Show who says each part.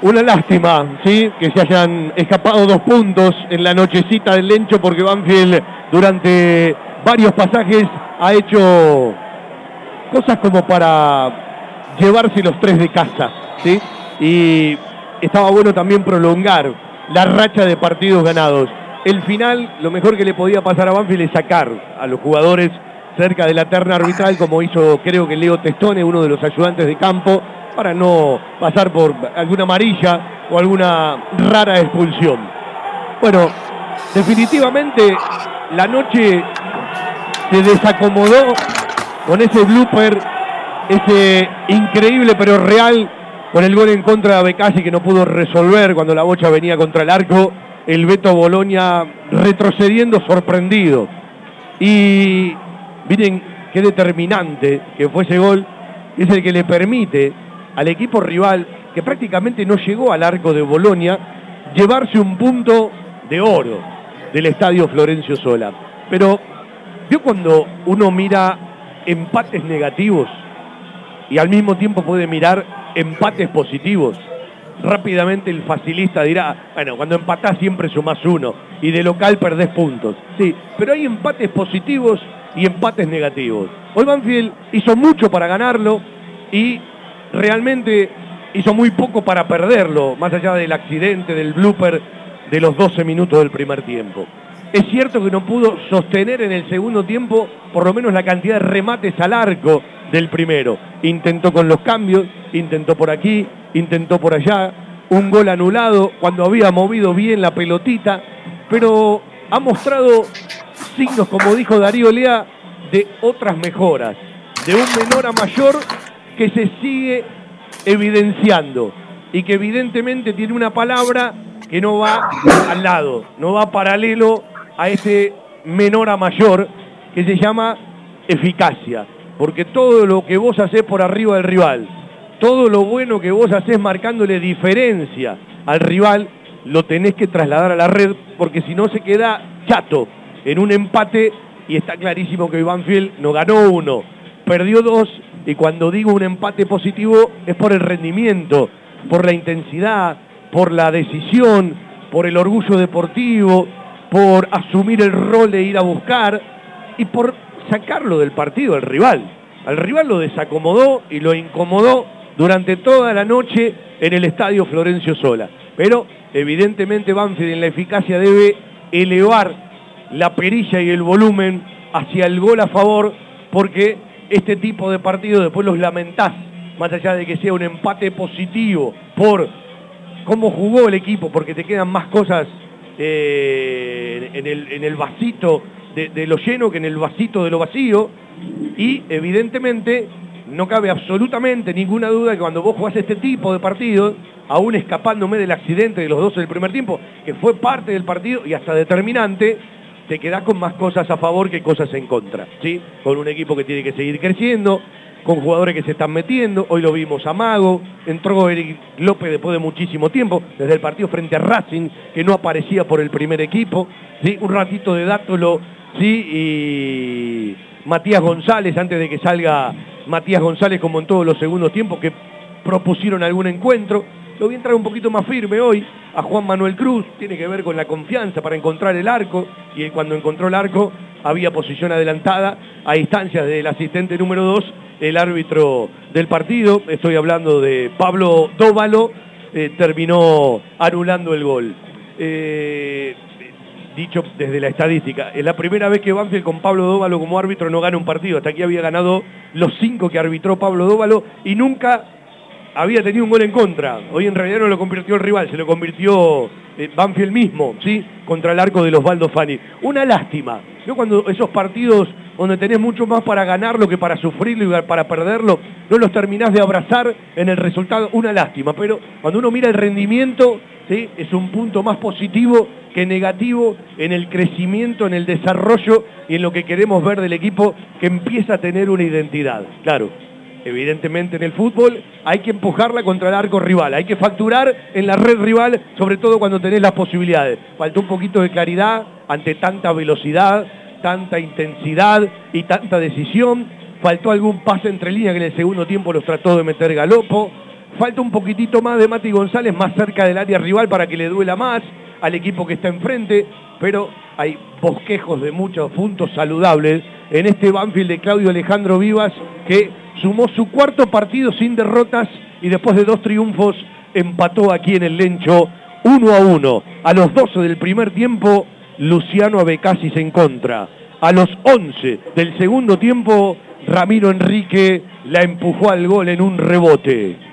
Speaker 1: Una lástima, ¿sí? Que se hayan escapado dos puntos en la nochecita del Lencho porque Banfield durante varios pasajes ha hecho cosas como para llevarse los tres de casa, ¿sí? Y estaba bueno también prolongar la racha de partidos ganados. El final, lo mejor que le podía pasar a Banfield es sacar a los jugadores cerca de la terna arbitral, como hizo creo que Leo Testone, uno de los ayudantes de campo, para no pasar por alguna amarilla o alguna rara expulsión. Bueno, definitivamente la noche se desacomodó con ese blooper, ese increíble pero real, con el gol en contra de Becasi que no pudo resolver cuando la bocha venía contra el arco, el Beto Boloña retrocediendo sorprendido. Y miren qué determinante que fue ese gol, es el que le permite al equipo rival, que prácticamente no llegó al arco de Bolonia, llevarse un punto de oro del estadio Florencio Sola. Pero, ¿vio cuando uno mira empates negativos y al mismo tiempo puede mirar empates positivos? Rápidamente el facilista dirá, bueno, cuando empatás siempre sumás uno y de local perdés puntos. Sí, pero hay empates positivos y empates negativos. Hoy Banfield hizo mucho para ganarlo y realmente hizo muy poco para perderlo, más allá del accidente, del blooper de los 12 minutos del primer tiempo. Es cierto que no pudo sostener en el segundo tiempo por lo menos la cantidad de remates al arco del primero. Intentó con los cambios, intentó por aquí, intentó por allá, un gol anulado cuando había movido bien la pelotita, pero ha mostrado signos, como dijo Darío Lea, de otras mejoras, de un menor a mayor que se sigue evidenciando y que evidentemente tiene una palabra que no va al lado, no va paralelo a ese menor a mayor que se llama eficacia. Porque todo lo que vos haces por arriba del rival, todo lo bueno que vos haces marcándole diferencia al rival, lo tenés que trasladar a la red, porque si no se queda chato en un empate y está clarísimo que Banfield no ganó uno, perdió dos y cuando digo un empate positivo es por el rendimiento, por la intensidad, por la decisión, por el orgullo deportivo, por asumir el rol de ir a buscar y por sacarlo del partido al rival. Al rival lo desacomodó y lo incomodó durante toda la noche en el estadio Florencio Sola. Pero evidentemente Banfield en la eficacia debe elevar la perilla y el volumen hacia el gol a favor porque este tipo de partidos después los lamentás, más allá de que sea un empate positivo por cómo jugó el equipo, porque te quedan más cosas eh, en, el, en, el, vasito de, lo lleno que en el vasito de lo vacío, y evidentemente no cabe absolutamente ninguna duda que cuando vos jugás este tipo de partidos, aún escapándome del accidente de los dos del primer tiempo, que fue parte del partido y hasta determinante, te quedás con más cosas a favor que cosas en contra, ¿sí? Con un equipo que tiene que seguir creciendo, con jugadores que se están metiendo, hoy lo vimos a Mago, entró Eric López después de muchísimo tiempo, desde el partido frente a Racing, que no aparecía por el primer equipo, ¿sí? Un ratito de Dátolo, ¿sí? Y Matías González, antes de que salga Matías González como en todos los segundos tiempos, que propusieron algún encuentro, lo a entrar un poquito más firme hoy a Juan Manuel Cruz, tiene que ver con la confianza para encontrar el arco, y cuando encontró el arco había posición adelantada a instancias del asistente número 2, el árbitro del partido, estoy hablando de Pablo Dóvalo, eh, terminó anulando el gol. Eh, dicho desde la estadística, es la primera vez que Banfield con Pablo Dóvalo como árbitro no gana un partido, hasta aquí había ganado los cinco que arbitró Pablo Dóvalo y nunca había tenido un gol en contra. Hoy en realidad no lo convirtió el rival, se lo convirtió eh, Banfield mismo, ¿sí? Contra el arco de los Baldo Fani. Una lástima, ¿no? Cuando esos partidos donde tenés mucho más para ganarlo que para sufrirlo y para perderlo, no los terminás de abrazar en el resultado, una lástima. Pero cuando uno mira el rendimiento, ¿sí? es un punto más positivo que negativo en el crecimiento, en el desarrollo y en lo que queremos ver del equipo que empieza a tener una identidad. Claro, evidentemente en el fútbol hay que empujarla contra el arco rival, hay que facturar en la red rival, sobre todo cuando tenés las posibilidades. Faltó un poquito de claridad ante tanta velocidad, tanta intensidad y tanta decisión. Faltó algún pase entre líneas que en el segundo tiempo los trató de meter Galopo. Falta un poquitito más de Mati González más cerca del área rival para que le duela más al equipo que está enfrente, pero hay bosquejos de muchos puntos saludables en este Banfield de Claudio Alejandro Vivas que sumó su cuarto partido sin derrotas y después de dos triunfos empató aquí en el Lencho 1 a 1. A los 12 del primer tiempo, Luciano Abecasis en contra. A los 11 del segundo tiempo, Ramiro Enrique la empujó al gol en un rebote.